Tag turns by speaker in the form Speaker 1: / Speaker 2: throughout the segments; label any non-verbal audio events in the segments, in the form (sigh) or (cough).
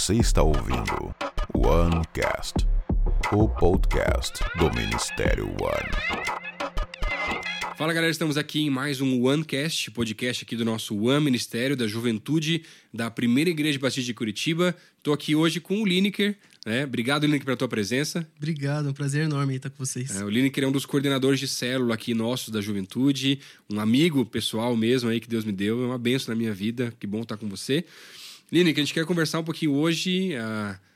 Speaker 1: Você está ouvindo OneCast, o podcast do Ministério One.
Speaker 2: Fala galera, estamos aqui em mais um OneCast, podcast aqui do nosso One Ministério da Juventude da Primeira Igreja Batista de Curitiba. Estou aqui hoje com o Lineker. Né? Obrigado, Lineker, pela tua presença.
Speaker 3: Obrigado, é um prazer enorme estar com vocês.
Speaker 2: É, o Lineker é um dos coordenadores de célula aqui nossos da Juventude, um amigo pessoal mesmo aí que Deus me deu, é uma benção na minha vida, que bom estar com você. Lineker, a gente quer conversar um pouquinho hoje... Uh,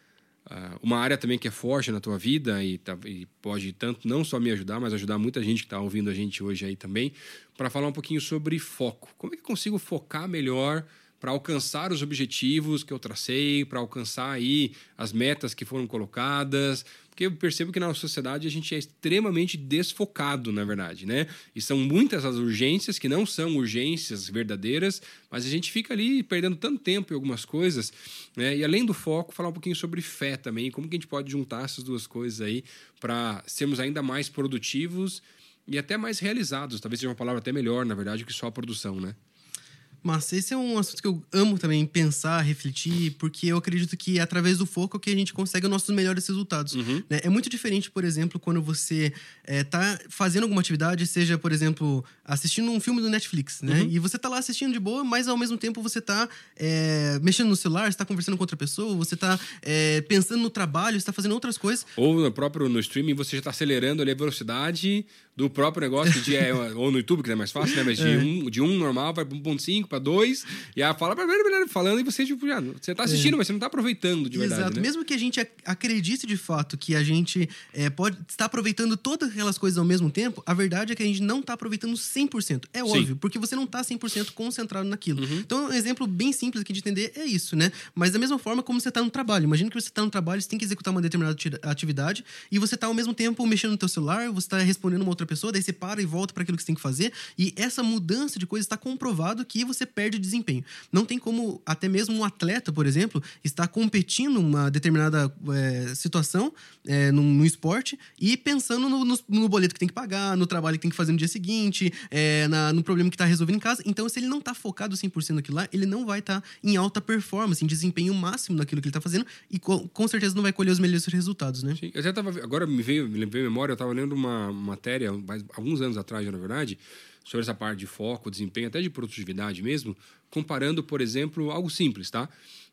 Speaker 2: Uh, uma área também que é forte na tua vida e, tá, e, pode tanto não só me ajudar, mas ajudar muita gente que está ouvindo a gente hoje aí também, para falar um pouquinho sobre foco. Como é que eu consigo focar melhor para alcançar os objetivos que eu tracei, para alcançar aí as metas que foram colocadas, porque eu percebo que na nossa sociedade a gente é extremamente desfocado, na verdade, né? E são muitas as urgências que não são urgências verdadeiras, mas a gente fica ali perdendo tanto tempo em algumas coisas, né? E além do foco, falar um pouquinho sobre fé também, como que a gente pode juntar essas duas coisas aí para sermos ainda mais produtivos e até mais realizados. Talvez seja uma palavra até melhor, na verdade, que só a produção, né?
Speaker 3: Mas esse é um assunto que eu amo também pensar, refletir, porque eu acredito que através do foco é que a gente consegue os nossos melhores resultados. Uhum. Né? É muito diferente, por exemplo, quando você está é, fazendo alguma atividade, seja, por exemplo, assistindo um filme do Netflix, né? Uhum. E você está lá assistindo de boa, mas ao mesmo tempo você está é, mexendo no celular, está conversando com outra pessoa, você está é, pensando no trabalho, está fazendo outras coisas.
Speaker 2: Ou no próprio no streaming você já está acelerando ali a velocidade do próprio negócio, de, é, (laughs) ou no YouTube, que é mais fácil, né? Mas de, é. um, de um normal vai para 1.5, para 2, e aí fala falando, e você, tipo, já, você tá assistindo, é. mas você não tá aproveitando de verdade. Exato.
Speaker 3: Né? Mesmo que a gente acredite de fato que a gente é, pode estar aproveitando todas aquelas coisas ao mesmo tempo, a verdade é que a gente não tá aproveitando 100%. É óbvio, Sim. porque você não tá 100% concentrado naquilo. Uhum. Então, um exemplo bem simples aqui de entender é isso, né? Mas da mesma forma como você tá no trabalho. Imagina que você tá no trabalho, você tem que executar uma determinada atividade, e você tá ao mesmo tempo mexendo no teu celular, você tá respondendo uma outra outra pessoa, daí você para e volta para aquilo que você tem que fazer. E essa mudança de coisa está comprovado que você perde desempenho. Não tem como, até mesmo um atleta, por exemplo, estar competindo uma determinada é, situação é, no, no, esporte e pensando no, no, no, boleto que tem que pagar, no trabalho que tem que fazer no dia seguinte, é, na, no problema que está resolvendo em casa. Então, se ele não está focado 100% naquilo lá, ele não vai estar tá em alta performance, em desempenho máximo naquilo que ele está fazendo e com, com, certeza não vai colher os melhores resultados, né?
Speaker 2: Sim, eu até tava, agora me veio, me veio memória, eu estava lendo uma matéria alguns anos atrás, na verdade, sobre essa parte de foco, desempenho, até de produtividade mesmo, comparando, por exemplo, algo simples, tá?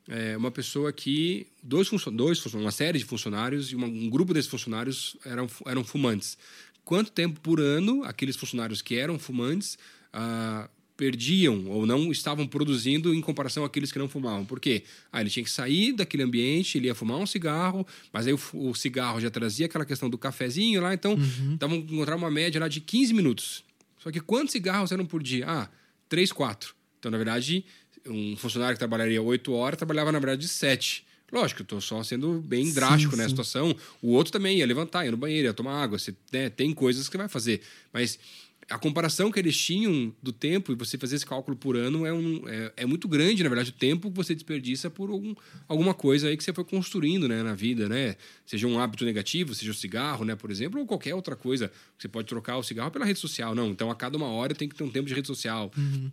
Speaker 2: É uma pessoa que dois, dois uma série de funcionários e uma, um grupo desses funcionários eram, eram fumantes. Quanto tempo por ano aqueles funcionários que eram fumantes uh, perdiam ou não estavam produzindo em comparação àqueles que não fumavam. Por quê? Ah, ele tinha que sair daquele ambiente, ele ia fumar um cigarro, mas aí o, o cigarro já trazia aquela questão do cafezinho lá, então uhum. encontrar uma média lá de 15 minutos. Só que quantos cigarros eram por dia? Ah, 3, 4. Então, na verdade, um funcionário que trabalharia 8 horas trabalhava, na verdade, 7. Lógico, eu estou só sendo bem drástico nessa né, situação. O outro também ia levantar, ia no banheiro, ia tomar água. Você, né, tem coisas que vai fazer. Mas a comparação que eles tinham do tempo, e você fazer esse cálculo por ano, é, um, é, é muito grande, na verdade, o tempo que você desperdiça por algum, alguma coisa aí que você foi construindo né, na vida, né? Seja um hábito negativo, seja o cigarro, né, por exemplo, ou qualquer outra coisa. Você pode trocar o cigarro pela rede social. Não, então a cada uma hora tem que ter um tempo de rede social. Uhum.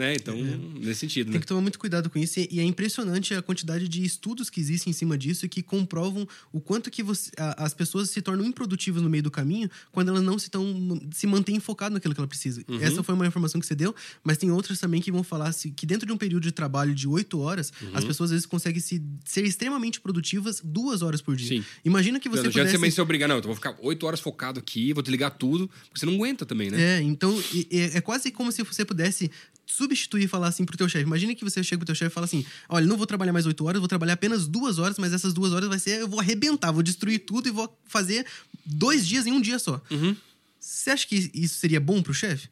Speaker 2: Né? Então, é. nesse sentido.
Speaker 3: Tem
Speaker 2: né?
Speaker 3: que tomar muito cuidado com isso. E é impressionante a quantidade de estudos que existem em cima disso e que comprovam o quanto que você, a, as pessoas se tornam improdutivas no meio do caminho quando elas não se, tão, se mantêm focadas naquilo que ela precisa. Uhum. Essa foi uma informação que você deu, mas tem outras também que vão falar se, que dentro de um período de trabalho de oito horas, uhum. as pessoas às vezes conseguem se, ser extremamente produtivas duas horas por dia. Sim. Imagina que você.
Speaker 2: Não, pudesse... você também se obrigar, não, eu vou ficar oito horas focado aqui, vou desligar tudo, porque você não aguenta também, né?
Speaker 3: É, então é, é quase como se você pudesse substituir e falar assim pro teu chefe. Imagina que você chega pro teu chefe e fala assim: olha, não vou trabalhar mais oito horas, vou trabalhar apenas duas horas, mas essas duas horas vai ser, eu vou arrebentar, vou destruir tudo e vou fazer dois dias em um dia só. Uhum. Você acha que isso seria bom pro chefe?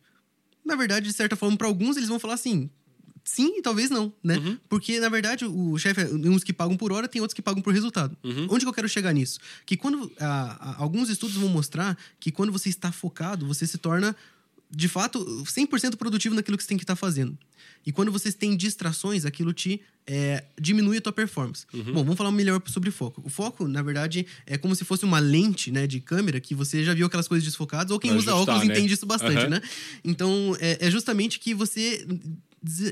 Speaker 3: Na verdade, de certa forma, para alguns, eles vão falar assim: sim e talvez não, né? Uhum. Porque, na verdade, o chefe, uns que pagam por hora, tem outros que pagam por resultado. Uhum. Onde que eu quero chegar nisso? Que quando. Alguns estudos vão mostrar que quando você está focado, você se torna de fato, 100% produtivo naquilo que você tem que estar tá fazendo. E quando você tem distrações, aquilo te é, diminui a tua performance. Uhum. Bom, vamos falar melhor sobre foco. O foco, na verdade, é como se fosse uma lente né, de câmera que você já viu aquelas coisas desfocadas, ou quem usa ajustar, óculos né? entende isso bastante, uhum. né? Então, é, é, justamente que você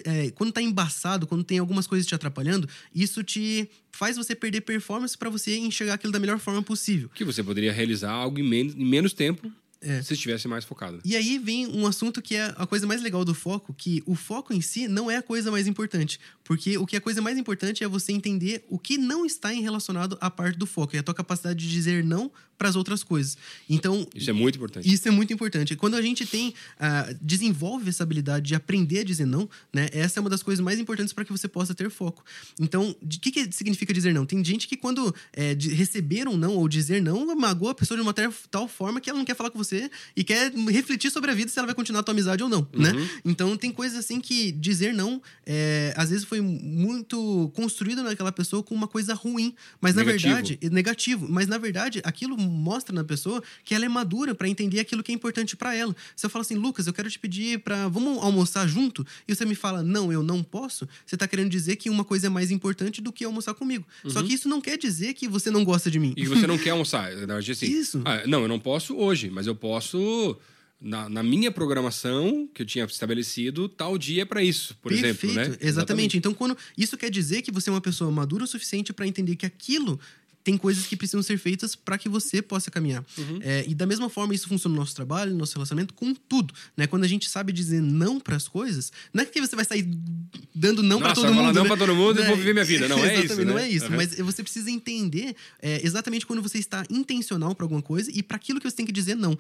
Speaker 3: é, quando tá embaçado, quando tem algumas coisas te atrapalhando, isso te faz você perder performance para você enxergar aquilo da melhor forma possível.
Speaker 2: Que você poderia realizar algo em menos, em menos tempo
Speaker 3: É.
Speaker 2: se estivesse mais focado.
Speaker 3: E aí vem um assunto que é a coisa mais legal do foco, que o foco em si não é a coisa mais importante. Porque o que é a coisa mais importante é você entender o que não está em relacionado à parte do foco, e a tua capacidade de dizer não para as outras coisas. Então,
Speaker 2: Isso é muito importante.
Speaker 3: isso é muito importante. Quando a gente tem, ah, desenvolve essa habilidade de aprender a dizer não, né? Essa é uma das coisas mais importantes para que você possa ter foco. Então, o que, que significa dizer não? Tem gente que quando é, de- receber um não ou dizer não, magoa a pessoa de uma tal- tal forma que ela não quer falar com você e quer refletir sobre a vida se ela vai continuar a tua amizade ou não, né? Então, tem coisas assim que dizer não, é, às vezes foi muito construído naquela pessoa com uma coisa ruim, mas na
Speaker 2: Negativo.
Speaker 3: verdade é negativo, mas na verdade aquilo mostra na pessoa que ela é madura para entender aquilo que é importante para ela. Se eu falo assim, Lucas, eu quero te pedir para vamos almoçar junto e você me fala, não, eu não posso, você tá querendo dizer que uma coisa é mais importante do que almoçar comigo. Só que isso não quer dizer que você não gosta de mim.
Speaker 2: E você não (laughs) quer almoçar. Na verdade, assim,
Speaker 3: Isso.
Speaker 2: ah, não, eu não posso hoje, mas eu posso. Na, na minha programação que eu tinha estabelecido, tal dia é para isso, por
Speaker 3: Perfeito,
Speaker 2: exemplo. Né?
Speaker 3: exatamente. Então, quando isso quer dizer que você é uma pessoa madura o suficiente para entender que aquilo tem coisas que precisam ser feitas para que você possa caminhar.
Speaker 2: Uhum.
Speaker 3: É, e da mesma forma, isso funciona no nosso trabalho, no nosso relacionamento, com tudo. Né? Quando a gente sabe dizer não para as coisas, não é que você vai sair dando não para todo
Speaker 2: vai falar
Speaker 3: mundo.
Speaker 2: não
Speaker 3: né?
Speaker 2: pra todo mundo e
Speaker 3: Né?
Speaker 2: vou viver minha vida. Não é (laughs) isso,
Speaker 3: Não
Speaker 2: né?
Speaker 3: é isso.
Speaker 2: Uhum.
Speaker 3: Mas você precisa entender é, exatamente quando você está intencional para alguma coisa e para aquilo que você tem que dizer não.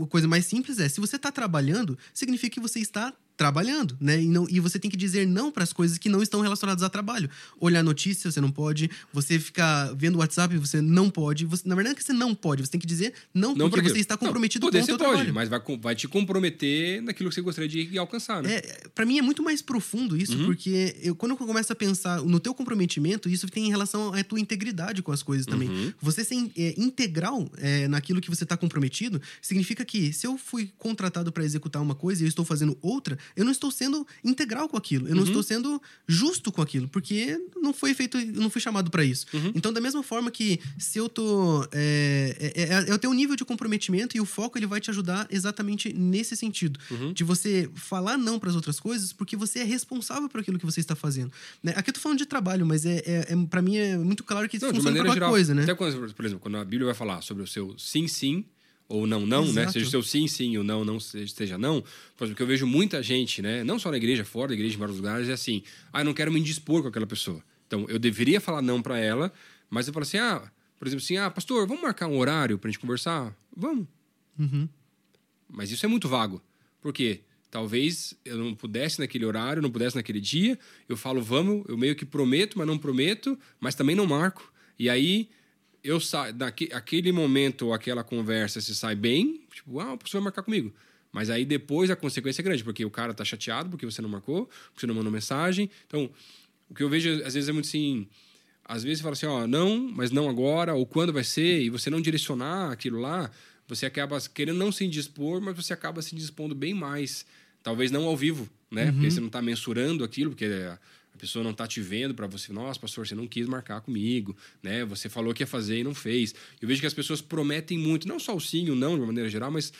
Speaker 3: A coisa mais simples é, se você está trabalhando, significa que você está trabalhando, né? E, não, e você tem que dizer não para as coisas que não estão relacionadas a trabalho. Olhar notícia, você não pode. Você ficar vendo o WhatsApp, você não pode. Você, na verdade, é que você não pode. Você tem que dizer não,
Speaker 2: Não
Speaker 3: porque você está
Speaker 2: Não,
Speaker 3: comprometido
Speaker 2: poder
Speaker 3: com o
Speaker 2: você
Speaker 3: seu
Speaker 2: pode,
Speaker 3: trabalho.
Speaker 2: mas vai, vai te comprometer naquilo que você gostaria de alcançar, né?
Speaker 3: É, para mim é muito mais profundo isso,
Speaker 2: Uhum.
Speaker 3: porque eu, quando eu começo a pensar no teu comprometimento, isso tem em relação à tua integridade com as coisas também.
Speaker 2: Uhum.
Speaker 3: Você ser é, integral é, naquilo que você está comprometido, significa que se eu fui contratado para executar uma coisa e eu estou fazendo outra, eu não estou sendo integral com aquilo, eu não
Speaker 2: Uhum.
Speaker 3: estou sendo justo com aquilo, porque não foi feito, eu não fui chamado para isso.
Speaker 2: Uhum.
Speaker 3: Então, da mesma forma que se eu tô é, é, é, é o teu nível de comprometimento e o foco ele vai te ajudar exatamente nesse sentido,
Speaker 2: Uhum.
Speaker 3: de você falar não para as outras coisas porque você é responsável por aquilo que você está fazendo. Né? Aqui eu tô falando de trabalho, mas é, é, é para mim é muito claro que isso
Speaker 2: Não,
Speaker 3: funciona qualquer
Speaker 2: geral.
Speaker 3: coisa, né?
Speaker 2: Até quando, por exemplo, quando a Bíblia vai falar sobre o seu sim, sim ou não, não, né?
Speaker 3: Exato.
Speaker 2: Seja o seu sim, sim ou não, não seja, não. Por exemplo, que eu vejo muita gente, né? Não só na igreja, fora da igreja, em vários lugares, é assim: ah, eu não quero me indispor com aquela pessoa. Então, eu deveria falar não para ela, mas eu falo assim: ah, por exemplo, assim, ah, pastor, vamos marcar um horário pra gente conversar? Vamos.
Speaker 3: Uhum.
Speaker 2: Mas isso é muito vago. Por quê? Talvez eu não pudesse naquele horário, não pudesse naquele dia. Eu falo, vamos, eu meio que prometo, mas não prometo, mas também não marco. E aí, eu saio, naque, aquele momento aquela conversa se sai bem, tipo, ah, o professor vai marcar comigo. Mas aí depois a consequência é grande, porque o cara tá chateado porque você não marcou, porque você não mandou mensagem. Então, o que eu vejo às vezes é muito assim. Às vezes você fala assim, ó, não, mas não agora, ou quando vai ser, e você não direcionar aquilo lá, você acaba querendo não se indispor, mas você acaba se indispondo bem mais. Talvez não ao vivo, né? Porque você não está mensurando aquilo, porque a pessoa não está te vendo para você, nossa, pastor, você não quis marcar comigo, né? Você falou que ia fazer e não fez. Eu vejo que as pessoas prometem muito, não só o sim e o não, de uma maneira geral, mas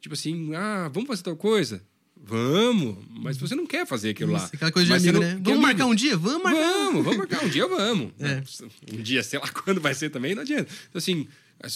Speaker 2: tipo assim, ah, vamos fazer tal coisa? Vamos, mas você não quer fazer aquilo lá.
Speaker 3: Isso, aquela coisa de
Speaker 2: Mas você
Speaker 3: amigo, né? Vamos
Speaker 2: amigo?
Speaker 3: marcar um dia? Vamos marcar.
Speaker 2: Vamos, vamos marcar um dia, vamos. (laughs)
Speaker 3: É.
Speaker 2: Um dia, sei lá (laughs) quando vai ser também, não adianta. Então, assim,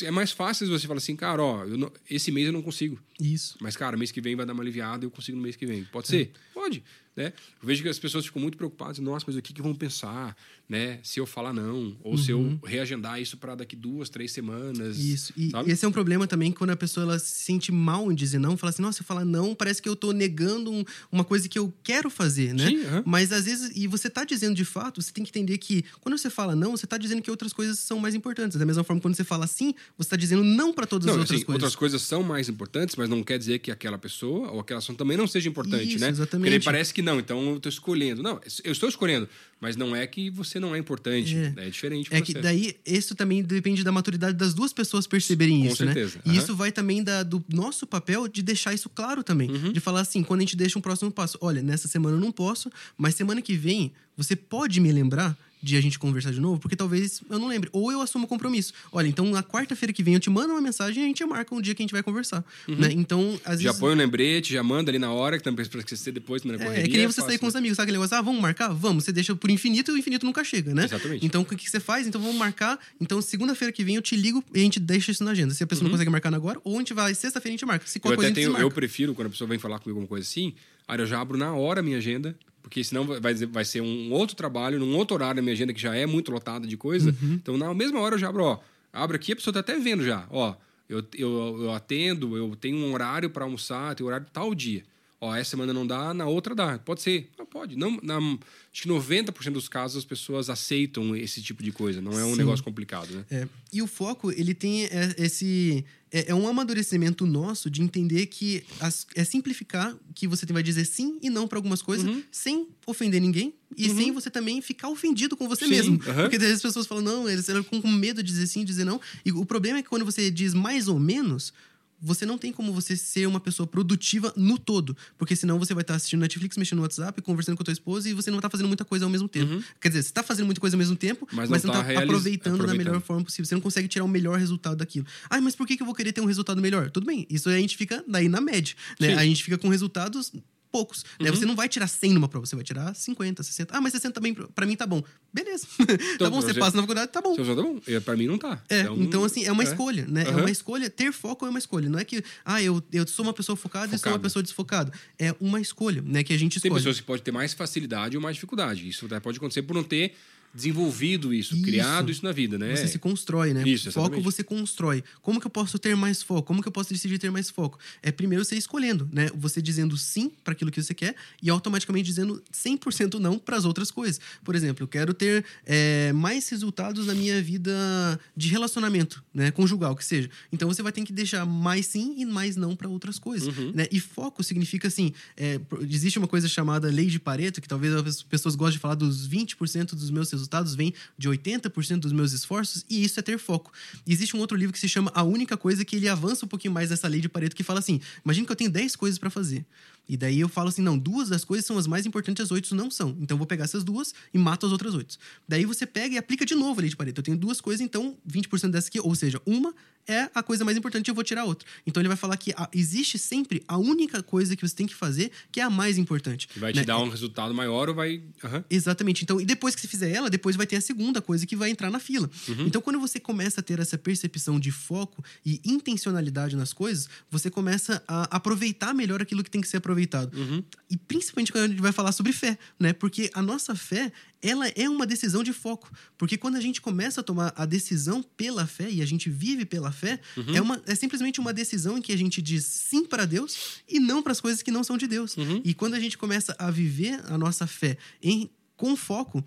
Speaker 2: é mais fácil você falar assim, cara, ó, não- esse mês eu não consigo.
Speaker 3: Isso.
Speaker 2: Mas, cara, mês que vem vai dar uma aliviada e eu consigo no mês que vem. Pode ser? Pode. Né? Eu vejo que as pessoas ficam muito preocupadas. Nossa, mas o que, que vão pensar? Né? Se eu falar não. Ou se eu reagendar isso para daqui duas, três semanas.
Speaker 3: Isso. E
Speaker 2: sabe?
Speaker 3: esse é um problema também quando a pessoa ela se sente mal em dizer não, fala assim, nossa, se eu falar não, parece que eu tô negando um- uma coisa que eu quero fazer, né?
Speaker 2: Sim, aham.
Speaker 3: Mas às vezes, e você tá dizendo de fato, você tem que entender que quando você fala não, você tá dizendo que outras coisas são mais importantes. Da mesma forma, quando você fala sim, você tá dizendo não para todas
Speaker 2: Não,
Speaker 3: as outras
Speaker 2: assim,
Speaker 3: coisas.
Speaker 2: outras coisas são mais importantes, mas não quer dizer que aquela pessoa ou aquela ação também não seja importante,
Speaker 3: Isso,
Speaker 2: né?
Speaker 3: exatamente.
Speaker 2: Porque parece que não, então eu estou escolhendo. Não, eu estou escolhendo, mas não é que você não é importante.
Speaker 3: É.
Speaker 2: É, diferente.
Speaker 3: É que
Speaker 2: processo.
Speaker 3: daí, isso também depende da maturidade das duas pessoas perceberem
Speaker 2: Com
Speaker 3: isso, né?
Speaker 2: certeza,
Speaker 3: E
Speaker 2: aham.
Speaker 3: isso vai também da- do nosso papel de deixar isso claro também.
Speaker 2: Uhum.
Speaker 3: De falar assim, quando a gente deixa um próximo passo, olha, nessa semana eu não posso, mas semana que vem você pode me lembrar de a gente conversar de novo? Porque talvez eu não lembre. Ou eu assumo compromisso. Olha, então na quarta-feira que vem eu te mando uma mensagem e a gente marca um dia que a gente vai conversar.
Speaker 2: Uhum.
Speaker 3: Né? Então, às
Speaker 2: Já
Speaker 3: vezes.
Speaker 2: põe um lembrete, já manda ali na hora, que também pra esquecer depois, na
Speaker 3: É,
Speaker 2: correria.
Speaker 3: é que nem você
Speaker 2: fácil,
Speaker 3: sair com
Speaker 2: né?
Speaker 3: os amigos, sabe aquele negócio? Ah, vamos marcar? Vamos. Você deixa por infinito e o infinito nunca chega, né?
Speaker 2: Exatamente.
Speaker 3: Então, o que, você faz? Então, vamos marcar. Então, segunda-feira que vem eu te ligo e a gente deixa isso na agenda. Se a pessoa não consegue marcar agora, ou a gente vai, sexta-feira a gente marca. Se
Speaker 2: Uhum. Eu até tenho, eu prefiro quando a pessoa vem falar comigo alguma coisa assim, aí eu já abro na hora a minha agenda, porque senão vai, vai ser um outro trabalho, num outro horário na minha agenda que já é muito lotada de coisa.
Speaker 3: Uhum.
Speaker 2: Então, na mesma hora eu já abro, ó, abro aqui, a pessoa tá até vendo já, ó, eu, eu, eu atendo, eu tenho um horário para almoçar, tenho horário tal dia. Ó, essa semana não dá, na outra dá. Pode ser. Ah, pode. Não, na, acho que 90% dos casos as pessoas aceitam esse tipo de coisa. Não é um
Speaker 3: Sim.
Speaker 2: negócio complicado, né?
Speaker 3: É, e o foco, ele tem é, esse. É, é um amadurecimento nosso de entender que as- é simplificar que você vai dizer sim e não para algumas coisas
Speaker 2: Uhum.
Speaker 3: sem ofender ninguém e sem você também ficar ofendido com você
Speaker 2: Sim,
Speaker 3: mesmo.
Speaker 2: aham.
Speaker 3: Porque às vezes as pessoas falam, não, eles com com medo de dizer sim e dizer não. E o problema é que quando você diz mais ou menos. Você não tem como você ser uma pessoa produtiva no todo. Porque senão você vai estar assistindo Netflix, mexendo no WhatsApp, conversando com a tua esposa e você não estar fazendo muita coisa ao mesmo tempo. Quer dizer, você está fazendo muita coisa ao mesmo tempo,
Speaker 2: Uhum. Mas
Speaker 3: mas,
Speaker 2: não
Speaker 3: não
Speaker 2: tá
Speaker 3: está
Speaker 2: realiz-
Speaker 3: aproveitando, da
Speaker 2: aproveitando.
Speaker 3: melhor forma possível. Você não consegue tirar o melhor resultado daquilo. Ah, mas por que, eu vou querer ter um resultado melhor? Tudo bem, isso aí a gente fica daí na média. Né?
Speaker 2: Uhum.
Speaker 3: A gente fica com resultados poucos. Né? Você não vai tirar 100 numa prova, você vai tirar 50, 60. Ah, mas 60 também, pra mim tá bom. Beleza. (laughs) tá bom,
Speaker 2: pra
Speaker 3: você
Speaker 2: você-
Speaker 3: passa na faculdade, tá bom.
Speaker 2: Eu só tá bom, pra mim não tá.
Speaker 3: É, então, assim, é uma escolha, né? É
Speaker 2: Aham.
Speaker 3: uma escolha. Ter foco é uma escolha. Não é que, ah, eu, eu sou uma pessoa focada, e sou uma
Speaker 2: Focada.
Speaker 3: pessoa desfocada. É uma escolha, né? Que a gente
Speaker 2: Tem
Speaker 3: escolhe.
Speaker 2: pessoas que podem ter mais facilidade ou mais dificuldade. Isso até pode acontecer por não ter desenvolvido isso,
Speaker 3: Isso.
Speaker 2: criado isso na vida, né?
Speaker 3: Você se constrói, né?
Speaker 2: Isso,
Speaker 3: foco você constrói. Como que eu posso ter mais foco? Como que eu posso decidir ter mais foco? É primeiro você escolhendo, né? Você dizendo sim para aquilo que você quer e automaticamente dizendo 100% não para as outras coisas. Por exemplo, eu quero ter é, mais resultados na minha vida de relacionamento, né? Conjugal, que seja. Então você vai ter que deixar mais sim e mais não para outras coisas,
Speaker 2: Uhum.
Speaker 3: né? E foco significa assim, é, existe uma coisa chamada lei de Pareto, que talvez as pessoas gostem de falar dos 20% dos meus resultados vem de 80% dos meus esforços, e isso é ter foco. E existe um outro livro que se chama A Única Coisa, que ele avança um pouquinho mais nessa lei de Pareto, que fala assim: imagina que eu tenho 10 coisas para fazer. E daí eu falo assim: não, duas das coisas são as mais importantes, as oito não são. Então eu vou pegar essas duas e mato as outras oito. Daí você pega e aplica de novo a lei de Pareto. Eu tenho duas coisas, então 20% dessa aqui, ou seja, uma é a coisa mais importante eu vou tirar outra. Então ele vai falar que a- existe sempre a única coisa que você tem que fazer que é a mais importante.
Speaker 2: Que vai te
Speaker 3: né?
Speaker 2: dar um resultado maior ou vai. Aham.
Speaker 3: Exatamente. Então, e depois que você fizer ela, depois vai ter a segunda coisa que vai entrar na fila.
Speaker 2: Uhum.
Speaker 3: Então, quando você começa a ter essa percepção de foco e intencionalidade nas coisas, você começa a aproveitar melhor aquilo que tem que ser aproveitado.
Speaker 2: Uhum.
Speaker 3: E principalmente quando a gente vai falar sobre fé, né? Porque a nossa fé, ela é uma decisão de foco. Porque quando a gente começa a tomar a decisão pela fé e a gente vive pela fé,
Speaker 2: Uhum.
Speaker 3: é, uma, é simplesmente uma decisão em que a gente diz sim para Deus e não para as coisas que não são de Deus.
Speaker 2: Uhum.
Speaker 3: E quando a gente começa a viver a nossa fé em, com foco,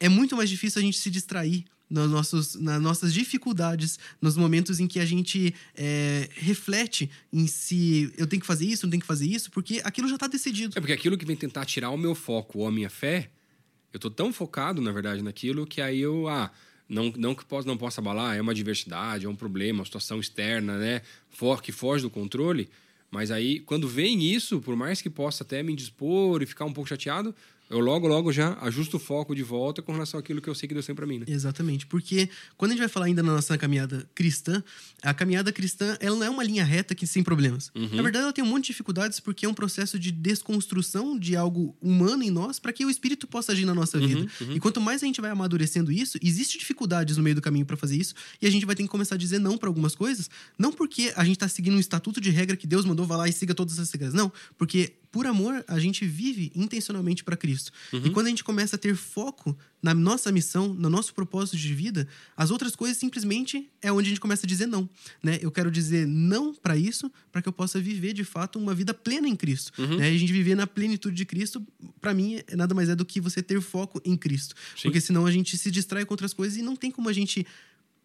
Speaker 3: é muito mais difícil a gente se distrair nos nossos, nas nossas dificuldades, nos momentos em que a gente é, reflete em se eu tenho que fazer isso, não tenho que fazer isso, porque aquilo já está decidido.
Speaker 2: É porque aquilo que vem tentar tirar o meu foco ou a minha fé, eu tô tão focado, na verdade, naquilo que aí eu. Ah, não, não que possa, não possa abalar, é uma adversidade, é um problema, uma situação externa, né? For, que foge do controle. Mas aí, quando vem isso, por mais que possa até me indispor e ficar um pouco chateado, eu logo, logo já ajusto o foco de volta com relação àquilo que eu sei que Deus tem pra mim, né?
Speaker 3: Exatamente, porque quando a gente vai falar ainda na nossa caminhada cristã, a caminhada cristã ela não é uma linha reta que sem problemas. Na verdade, ela tem um monte de dificuldades porque é um processo de desconstrução de algo humano em nós para que o espírito possa agir na nossa vida. E quanto mais a gente vai amadurecendo isso, existe dificuldades no meio do caminho para fazer isso e a gente vai ter que começar a dizer não para algumas coisas, não porque a gente tá seguindo um estatuto de regra que Deus mandou vá lá e siga todas essas regras, não, porque por amor, a gente vive intencionalmente para Cristo. E quando a gente começa a ter foco na nossa missão, no nosso propósito de vida, as outras coisas simplesmente é onde a gente começa a dizer não, né? Eu quero dizer não para isso, para que eu possa viver de fato uma vida plena em Cristo, né? E a gente viver na plenitude de Cristo, para mim, é nada mais é do que você ter foco em Cristo. Porque senão a gente se distrai com outras coisas e não tem como a gente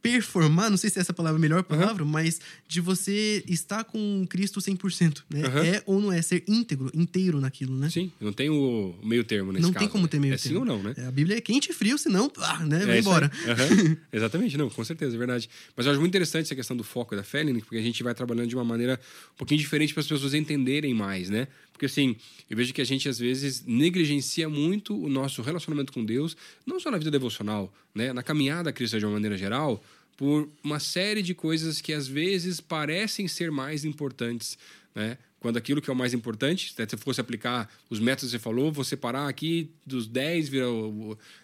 Speaker 3: performar, não sei se essa palavra é a melhor palavra, mas de você estar com Cristo 100%, né?
Speaker 2: Aham.
Speaker 3: É ou não é ser íntegro, inteiro naquilo, né?
Speaker 2: Sim, não tem o meio termo nesse
Speaker 3: não
Speaker 2: caso.
Speaker 3: tem como
Speaker 2: né?
Speaker 3: ter meio
Speaker 2: É
Speaker 3: termo.
Speaker 2: sim ou não, né?
Speaker 3: É, a Bíblia é quente e frio, senão, ah, né, vai
Speaker 2: É
Speaker 3: embora.
Speaker 2: Aham. (laughs) Exatamente, não, com certeza, é verdade. Mas eu acho muito interessante essa questão do foco e da fé, Lene, porque a gente vai trabalhando de uma maneira um pouquinho diferente para as pessoas entenderem mais, né? Porque assim, eu vejo que a gente às vezes negligencia muito o nosso relacionamento com Deus, não só na vida devocional, né? Na caminhada cristã de uma maneira geral, por uma série de coisas que às vezes parecem ser mais importantes, né? Quando aquilo que é o mais importante, se fosse aplicar os métodos que você falou, vou separar aqui dos 10 vira,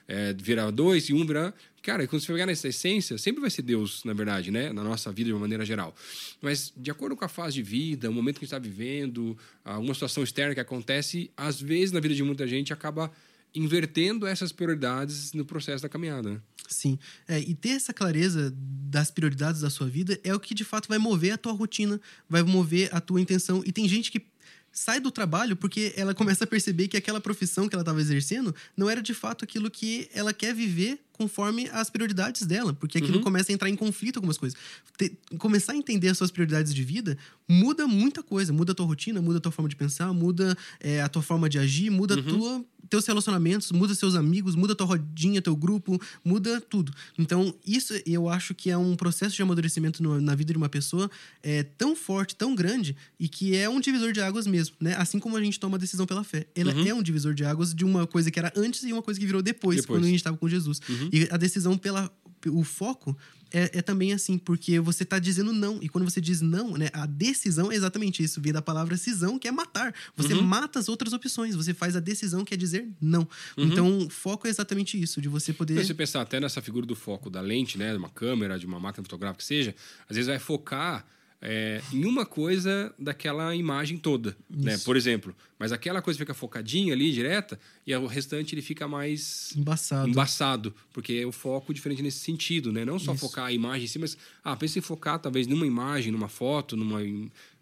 Speaker 2: é, vira 2 e 1 vira. Cara, quando você pegar nessa essência, sempre vai ser Deus, na verdade, né? Na nossa vida de uma maneira geral. Mas, de acordo com a fase de vida, o momento que a gente está vivendo, alguma situação externa que acontece, às vezes na vida de muita gente acaba invertendo essas prioridades no processo da caminhada. Né?
Speaker 3: Sim. É, e ter essa clareza das prioridades da sua vida é o que de fato vai mover a tua rotina, vai mover a tua intenção. E tem gente que sai do trabalho porque ela começa a perceber que aquela profissão que ela estava exercendo não era de fato aquilo que ela quer viver conforme as prioridades dela, porque aquilo uhum. começa a entrar em conflito com algumas coisas. Te, começar a entender as suas prioridades de vida muda muita coisa, muda a tua rotina, muda a tua forma de pensar, muda é, a tua forma de agir, muda uhum. tua, teus relacionamentos, muda seus amigos, muda tua rodinha, teu grupo, muda tudo. Então, isso eu acho que é um processo de amadurecimento no, na vida de uma pessoa é, tão forte, tão grande, e que é um divisor de águas mesmo, né? Assim como a gente toma a decisão pela fé. Ela uhum. é um divisor de águas de uma coisa que era antes e uma coisa que virou depois, depois. quando a gente estava com Jesus. Uhum. E a decisão pela o foco é, é, também assim, porque você está dizendo não. E quando você diz não, né, a decisão é exatamente isso. Vem da palavra cisão, que é matar. Você uhum. mata as outras opções. Você faz a decisão, que é dizer não. Uhum. Então, foco é exatamente isso, de você poder.
Speaker 2: Se você pensar até nessa figura do foco da lente, né, de uma câmera, de uma máquina fotográfica que seja, às vezes vai focar é, em uma coisa daquela imagem toda, né? Por exemplo, mas aquela coisa fica focadinha ali, direta, e o restante ele fica mais
Speaker 3: embaçado,
Speaker 2: embaçado porque é o foco diferente nesse sentido, né? Não só Isso. focar a imagem em si, mas ah, pensa em focar talvez numa imagem, numa foto, numa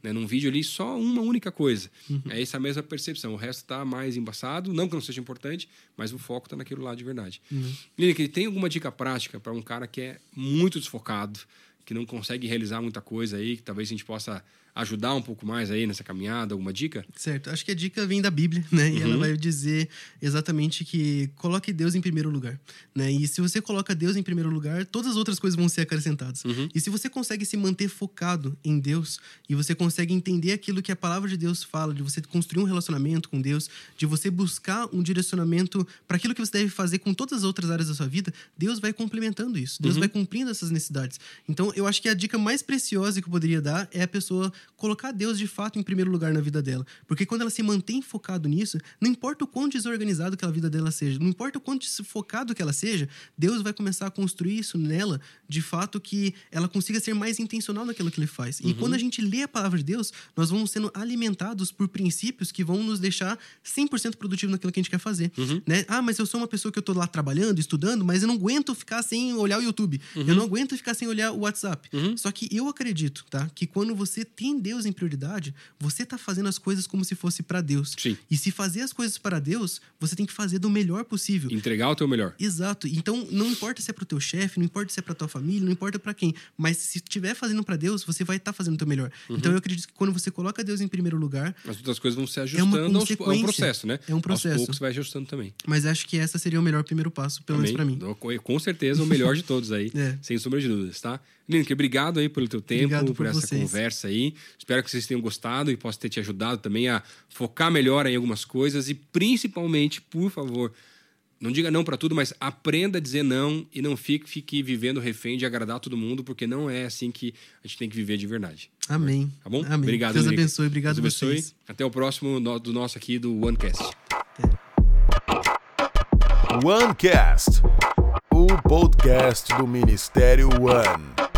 Speaker 2: né, num vídeo ali só uma única coisa. Uhum. É essa mesma percepção. O resto está mais embaçado, não que não seja importante, mas o foco está naquilo lá de verdade. Uhum. Lilian, tem alguma dica prática para um cara que é muito desfocado? Que não consegue realizar muita coisa aí, que talvez a gente possa ajudar um pouco mais aí nessa caminhada? Alguma dica?
Speaker 3: Certo. Acho que a dica vem da Bíblia, né? E ela uhum. vai dizer exatamente que coloque Deus em primeiro lugar, né? E se você coloca Deus em primeiro lugar, todas as outras coisas vão ser acrescentadas. Uhum. E se você consegue se manter focado em Deus e você consegue entender aquilo que a palavra de Deus fala, de você construir um relacionamento com Deus, de você buscar um direcionamento para aquilo que você deve fazer com todas as outras áreas da sua vida, Deus vai complementando isso. Deus uhum. vai cumprindo essas necessidades. Então, eu acho que a dica mais preciosa que eu poderia dar é a pessoa colocar Deus de fato em primeiro lugar na vida dela. Porque quando ela se mantém focado nisso, não importa o quão desorganizado que a vida dela seja, não importa o quão desfocado que ela seja, Deus vai começar a construir isso nela, de fato que ela consiga ser mais intencional naquilo que ele faz. E uhum. quando a gente lê a palavra de Deus, nós vamos sendo alimentados por princípios que vão nos deixar 100% produtivo naquilo que a gente quer fazer, uhum. né? Ah, mas eu sou uma pessoa que eu tô lá trabalhando, estudando, mas eu não aguento ficar sem olhar o YouTube. Uhum. Eu não aguento ficar sem olhar o WhatsApp. Uhum. Só que eu acredito, tá? Que quando você tem Deus em prioridade, você tá fazendo as coisas como se fosse para Deus.
Speaker 2: Sim.
Speaker 3: E se fazer as coisas para Deus, você tem que fazer do melhor possível.
Speaker 2: Entregar o teu melhor.
Speaker 3: Exato. Então, não importa se é pro teu chefe, não importa se é pra tua família, não importa para quem, mas se estiver fazendo para Deus, você vai estar tá fazendo o teu melhor. Uhum. Então, eu acredito que quando você coloca Deus em primeiro lugar,
Speaker 2: as outras coisas vão se ajustando, é, aos, é um processo, né?
Speaker 3: É um processo. Aos
Speaker 2: poucos vai ajustando também.
Speaker 3: Mas acho que essa seria o melhor primeiro passo, pelo menos para mim.
Speaker 2: Com certeza o melhor de todos aí, (laughs) é. sem sombra de dúvidas, tá? Link, obrigado aí pelo teu tempo, obrigado por, por essa vocês. conversa aí. Espero que vocês tenham gostado e possa ter te ajudado também a focar melhor em algumas coisas e principalmente, por favor, não diga não para tudo, mas aprenda a dizer não e não fique, fique vivendo refém de agradar todo mundo, porque não é assim que a gente tem que viver de verdade.
Speaker 3: Amém.
Speaker 2: Tá bom?
Speaker 3: Amém.
Speaker 2: Obrigado,
Speaker 3: Deus Henrique. abençoe. Obrigado
Speaker 2: Deus abençoe.
Speaker 3: Vocês.
Speaker 2: Até o próximo do nosso aqui do OneCast.
Speaker 1: OneCast, o podcast do Ministério One.